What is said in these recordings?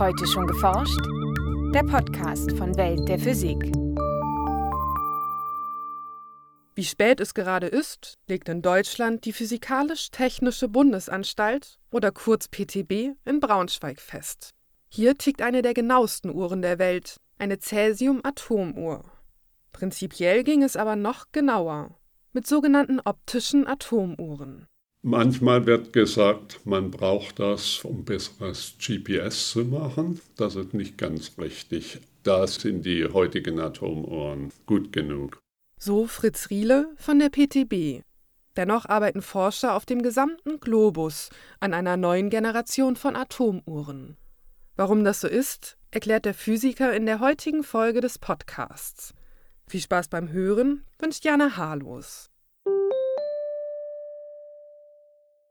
Heute schon geforscht? Der Podcast von Welt der Physik. Wie spät es gerade ist, legt in Deutschland die Physikalisch-Technische Bundesanstalt oder kurz PTB in Braunschweig fest. Hier tickt eine der genauesten Uhren der Welt, eine Cäsium-Atomuhr. Prinzipiell ging es aber noch genauer, mit sogenannten optischen Atomuhren. Manchmal wird gesagt, man braucht das, um besseres GPS zu machen. Das ist nicht ganz richtig. Da sind die heutigen Atomuhren gut genug. So Fritz Riele von der PTB. Dennoch arbeiten Forscher auf dem gesamten Globus an einer neuen Generation von Atomuhren. Warum das so ist, erklärt der Physiker in der heutigen Folge des Podcasts. Viel Spaß beim Hören wünscht Jana Harlos.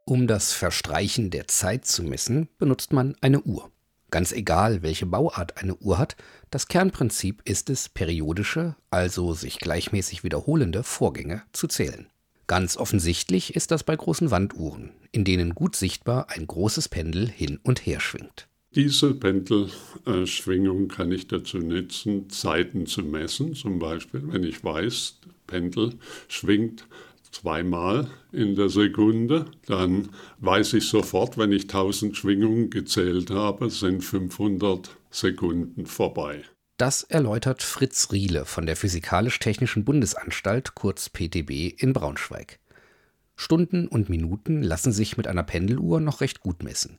Um das Verstreichen der Zeit zu messen, benutzt man eine Uhr. Ganz egal, welche Bauart eine Uhr hat, das Kernprinzip ist es, periodische, also sich gleichmäßig wiederholende Vorgänge zu zählen. Ganz offensichtlich ist das bei großen Wanduhren, in denen gut sichtbar ein großes Pendel hin und her schwingt. Diese Pendelschwingung kann ich dazu nutzen, Zeiten zu messen. Zum Beispiel, wenn ich weiß, Pendel schwingt zweimal in der Sekunde, dann weiß ich sofort, wenn ich 1000 Schwingungen gezählt habe, sind 500 Sekunden vorbei. Das erläutert Fritz Riele von der Physikalisch-Technischen Bundesanstalt, kurz PTB, in Braunschweig. Stunden und Minuten lassen sich mit einer Pendeluhr noch recht gut messen.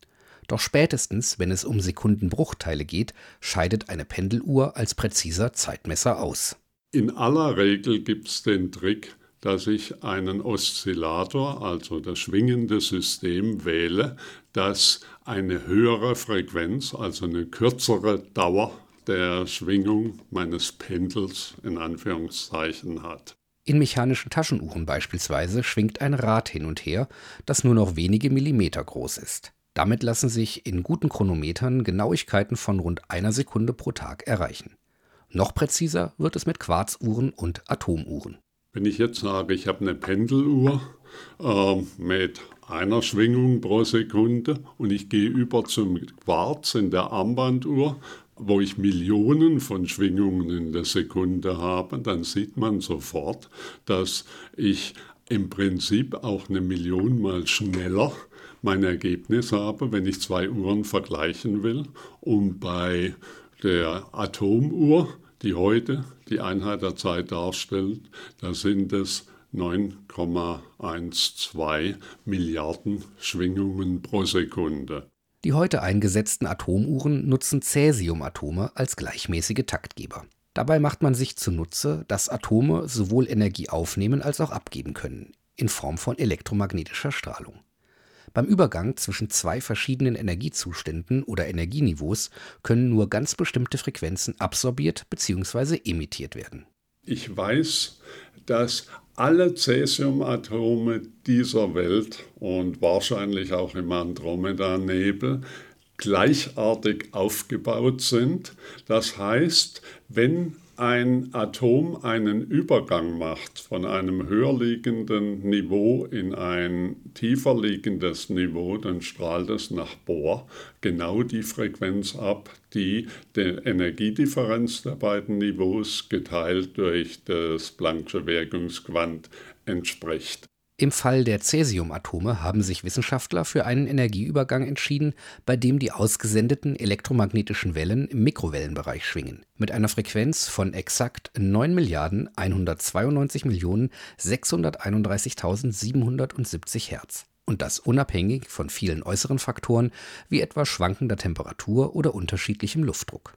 Doch spätestens, wenn es um Sekundenbruchteile geht, scheidet eine Pendeluhr als präziser Zeitmesser aus. In aller Regel gibt es den Trick, dass ich einen Oszillator, also das schwingende System, wähle, das eine höhere Frequenz, also eine kürzere Dauer der Schwingung meines Pendels in Anführungszeichen hat. In mechanischen Taschenuhren beispielsweise schwingt ein Rad hin und her, das nur noch wenige Millimeter groß ist. Damit lassen sich in guten Chronometern Genauigkeiten von rund einer Sekunde pro Tag erreichen. Noch präziser wird es mit Quarzuhren und Atomuhren. Wenn ich jetzt sage, ich habe eine Pendeluhr äh, mit einer Schwingung pro Sekunde und ich gehe über zum Quarz in der Armbanduhr, wo ich Millionen von Schwingungen in der Sekunde habe, dann sieht man sofort, dass ich im Prinzip auch eine Million mal schneller mein Ergebnis habe, wenn ich zwei Uhren vergleichen will. Und bei der Atomuhr die heute die Einheit der Zeit darstellt, da sind es 9,12 Milliarden Schwingungen pro Sekunde. Die heute eingesetzten Atomuhren nutzen Cäsiumatome als gleichmäßige Taktgeber. Dabei macht man sich zunutze, dass Atome sowohl Energie aufnehmen als auch abgeben können, in Form von elektromagnetischer Strahlung. Beim Übergang zwischen zwei verschiedenen Energiezuständen oder Energieniveaus können nur ganz bestimmte Frequenzen absorbiert bzw. emittiert werden. Ich weiß, dass alle Cäsiumatome dieser Welt und wahrscheinlich auch im Andromeda-Nebel gleichartig aufgebaut sind. Das heißt, wenn ein Atom einen Übergang macht von einem höher liegenden Niveau in ein tiefer liegendes Niveau, dann strahlt es nach Bohr genau die Frequenz ab, die der Energiedifferenz der beiden Niveaus geteilt durch das Planck'sche Wirkungsquant entspricht. Im Fall der Cäsiumatome haben sich Wissenschaftler für einen Energieübergang entschieden, bei dem die ausgesendeten elektromagnetischen Wellen im Mikrowellenbereich schwingen, mit einer Frequenz von exakt 9.192.631.770 Hertz. Und das unabhängig von vielen äußeren Faktoren wie etwa schwankender Temperatur oder unterschiedlichem Luftdruck.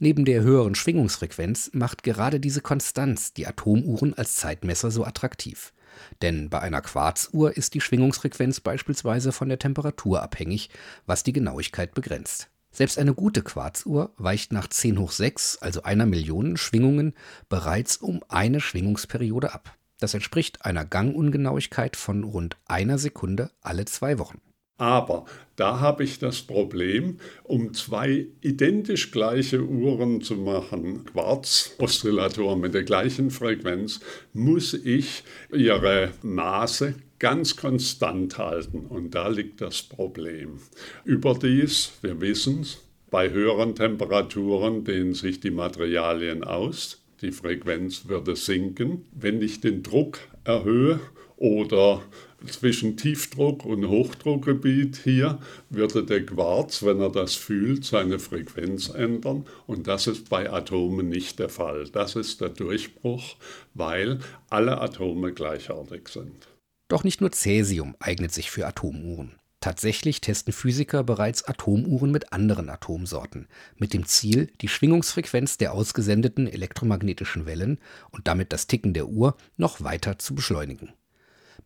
Neben der höheren Schwingungsfrequenz macht gerade diese Konstanz die Atomuhren als Zeitmesser so attraktiv. Denn bei einer Quarzuhr ist die Schwingungsfrequenz beispielsweise von der Temperatur abhängig, was die Genauigkeit begrenzt. Selbst eine gute Quarzuhr weicht nach 10 hoch 6, also einer Million Schwingungen, bereits um eine Schwingungsperiode ab. Das entspricht einer Gangungenauigkeit von rund einer Sekunde alle zwei Wochen. Aber da habe ich das Problem, um zwei identisch gleiche Uhren zu machen, Quarz-Oszillatoren mit der gleichen Frequenz, muss ich ihre Maße ganz konstant halten. Und da liegt das Problem. Überdies, wir wissen es, Bei höheren Temperaturen dehnen sich die Materialien aus, die Frequenz würde sinken. Wenn ich den Druck erhöhe oder zwischen Tiefdruck- und Hochdruckgebiet hier würde der Quarz, wenn er das fühlt, seine Frequenz ändern. Und das ist bei Atomen nicht der Fall. Das ist der Durchbruch, weil alle Atome gleichartig sind. Doch nicht nur Cäsium eignet sich für Atomuhren. Tatsächlich testen Physiker bereits Atomuhren mit anderen Atomsorten, mit dem Ziel, die Schwingungsfrequenz der ausgesendeten elektromagnetischen Wellen und damit das Ticken der Uhr noch weiter zu beschleunigen.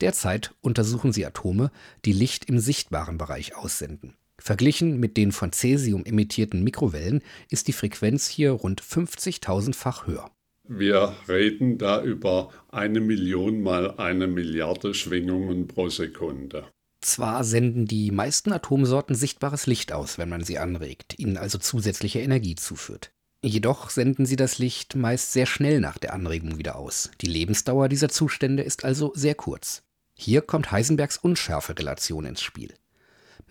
Derzeit untersuchen sie Atome, die Licht im sichtbaren Bereich aussenden. Verglichen mit den von Cäsium emittierten Mikrowellen ist die Frequenz hier rund 50.000-fach höher. Wir reden da über eine Million mal eine Milliarde Schwingungen pro Sekunde. Zwar senden die meisten Atomsorten sichtbares Licht aus, wenn man sie anregt, ihnen also zusätzliche Energie zuführt. Jedoch senden sie das Licht meist sehr schnell nach der Anregung wieder aus. Die Lebensdauer dieser Zustände ist also sehr kurz. Hier kommt Heisenbergs Unschärferelation ins Spiel.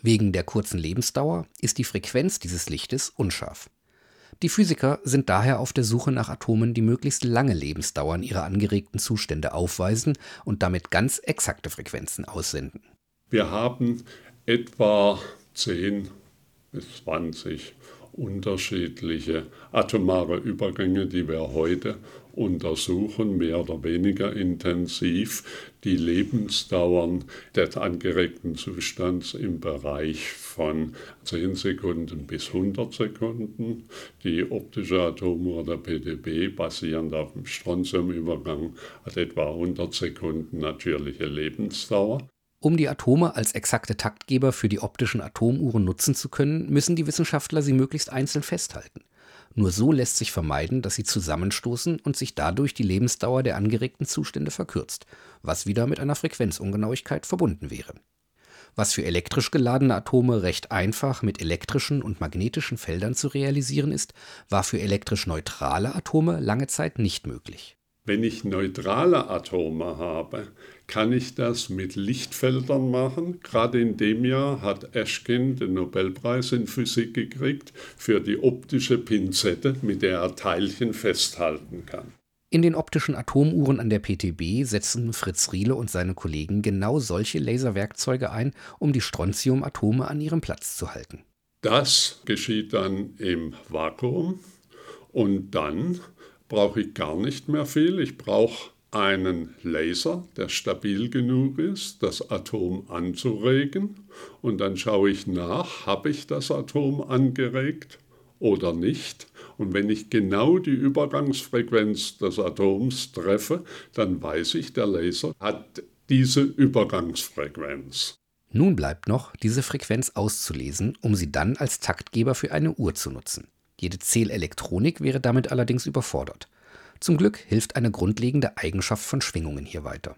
Wegen der kurzen Lebensdauer ist die Frequenz dieses Lichtes unscharf. Die Physiker sind daher auf der Suche nach Atomen, die möglichst lange Lebensdauern ihrer angeregten Zustände aufweisen und damit ganz exakte Frequenzen aussenden. Wir haben etwa 10 bis 20 unterschiedliche atomare Übergänge, die wir heute untersuchen, mehr oder weniger intensiv, die Lebensdauern des angeregten Zustands im Bereich von 10 Sekunden bis 100 Sekunden. Die optische Atomuhr der PDB, basierend auf dem Strontiumübergang, hat etwa 100 Sekunden natürliche Lebensdauer. Um die Atome als exakte Taktgeber für die optischen Atomuhren nutzen zu können, müssen die Wissenschaftler sie möglichst einzeln festhalten. Nur so lässt sich vermeiden, dass sie zusammenstoßen und sich dadurch die Lebensdauer der angeregten Zustände verkürzt, was wieder mit einer Frequenzungenauigkeit verbunden wäre. Was für elektrisch geladene Atome recht einfach mit elektrischen und magnetischen Feldern zu realisieren ist, war für elektrisch neutrale Atome lange Zeit nicht möglich. Wenn ich neutrale Atome habe, kann ich das mit Lichtfeldern machen. Gerade in dem Jahr hat Eschkin den Nobelpreis in Physik gekriegt für die optische Pinzette, mit der er Teilchen festhalten kann. In den optischen Atomuhren an der PTB setzen Fritz Riele und seine Kollegen genau solche Laserwerkzeuge ein, um die Strontiumatome an ihrem Platz zu halten. Das geschieht dann im Vakuum und dann brauche ich gar nicht mehr viel. Ich brauche einen Laser, der stabil genug ist, das Atom anzuregen. Und dann schaue ich nach, habe ich das Atom angeregt oder nicht. Und wenn ich genau die Übergangsfrequenz des Atoms treffe, dann weiß ich, der Laser hat diese Übergangsfrequenz. Nun bleibt noch, diese Frequenz auszulesen, um sie dann als Taktgeber für eine Uhr zu nutzen. Jede Zählelektronik wäre damit allerdings überfordert. Zum Glück hilft eine grundlegende Eigenschaft von Schwingungen hier weiter.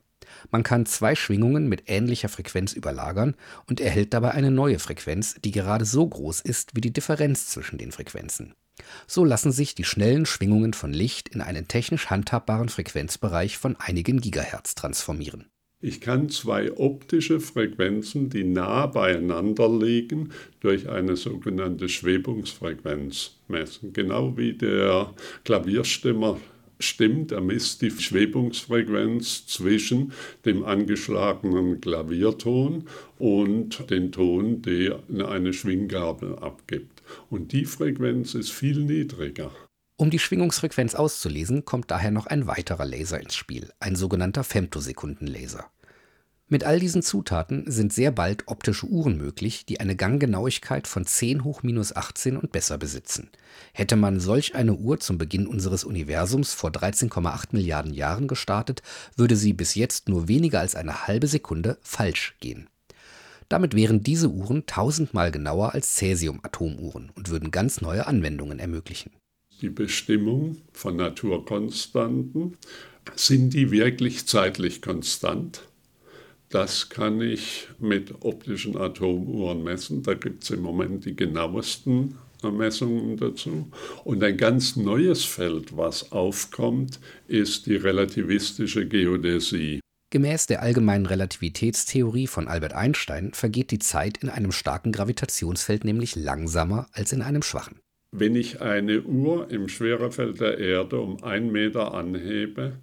Man kann zwei Schwingungen mit ähnlicher Frequenz überlagern und erhält dabei eine neue Frequenz, die gerade so groß ist wie die Differenz zwischen den Frequenzen. So lassen sich die schnellen Schwingungen von Licht in einen technisch handhabbaren Frequenzbereich von einigen Gigahertz transformieren. Ich kann zwei optische Frequenzen, die nah beieinander liegen, durch eine sogenannte Schwebungsfrequenz messen. Genau wie der Klavierstimmer stimmt, er misst die Schwebungsfrequenz zwischen dem angeschlagenen Klavierton und dem Ton, der eine Schwinggabel abgibt. Und die Frequenz ist viel niedriger. Um die Schwingungsfrequenz auszulesen, kommt daher noch ein weiterer Laser ins Spiel, ein sogenannter Femtosekundenlaser. Mit all diesen Zutaten sind sehr bald optische Uhren möglich, die eine Ganggenauigkeit von 10 hoch minus 18 und besser besitzen. Hätte man solch eine Uhr zum Beginn unseres Universums vor 13,8 Milliarden Jahren gestartet, würde sie bis jetzt nur weniger als eine halbe Sekunde falsch gehen. Damit wären diese Uhren tausendmal genauer als Cäsium-Atomuhren und würden ganz neue Anwendungen ermöglichen die Bestimmung von Naturkonstanten. Sind die wirklich zeitlich konstant? Das kann ich mit optischen Atomuhren messen. Da gibt es im Moment die genauesten Messungen dazu. Und ein ganz neues Feld, was aufkommt, ist die relativistische Geodäsie. Gemäß der allgemeinen Relativitätstheorie von Albert Einstein vergeht die Zeit in einem starken Gravitationsfeld nämlich langsamer als in einem schwachen. Wenn ich eine Uhr im Schwerefeld der Erde um einen Meter anhebe,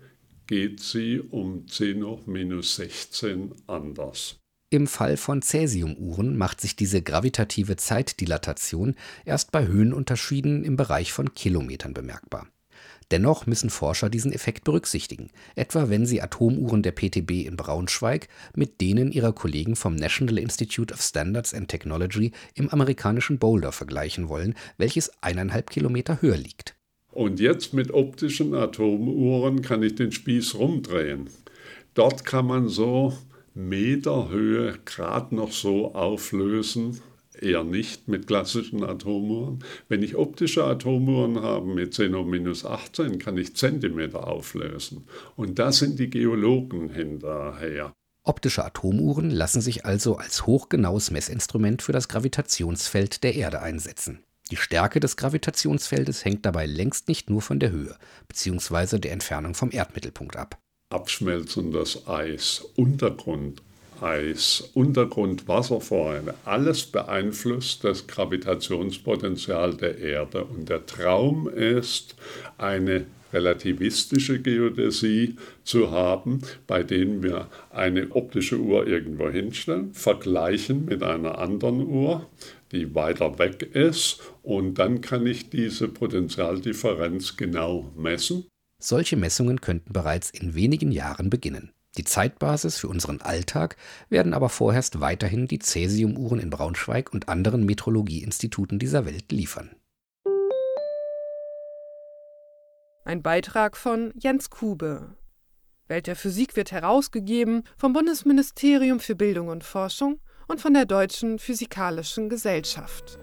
geht sie um 10 hoch minus 16 anders. Im Fall von Cäsiumuhren macht sich diese gravitative Zeitdilatation erst bei Höhenunterschieden im Bereich von Kilometern bemerkbar. Dennoch müssen Forscher diesen Effekt berücksichtigen, etwa wenn sie Atomuhren der PTB in Braunschweig mit denen ihrer Kollegen vom National Institute of Standards and Technology im amerikanischen Boulder vergleichen wollen, welches eineinhalb Kilometer höher liegt. Und jetzt mit optischen Atomuhren kann ich den Spieß rumdrehen. Dort kann man so Meterhöhe gerade noch so auflösen, eher nicht mit klassischen Atomuhren. Wenn ich optische Atomuhren habe mit 10 hoch minus 18, kann ich Zentimeter auflösen. Und da sind die Geologen hinterher. Optische Atomuhren lassen sich also als hochgenaues Messinstrument für das Gravitationsfeld der Erde einsetzen. Die Stärke des Gravitationsfeldes hängt dabei längst nicht nur von der Höhe bzw. der Entfernung vom Erdmittelpunkt ab. Abschmelzendes Eis, Untergrund, Eis, Untergrundwasservorräte, alles beeinflusst das Gravitationspotenzial der Erde. Und der Traum ist, eine relativistische Geodäsie zu haben, bei denen wir eine optische Uhr irgendwo hinstellen, vergleichen mit einer anderen Uhr, die weiter weg ist, und dann kann ich diese Potentialdifferenz genau messen. Solche Messungen könnten bereits in wenigen Jahren beginnen. Die Zeitbasis für unseren Alltag werden aber vorerst weiterhin die Cäsiumuhren in Braunschweig und anderen Metrologieinstituten dieser Welt liefern. Ein Beitrag von Jens Kube. Welt der Physik wird herausgegeben vom Bundesministerium für Bildung und Forschung und von der Deutschen Physikalischen Gesellschaft.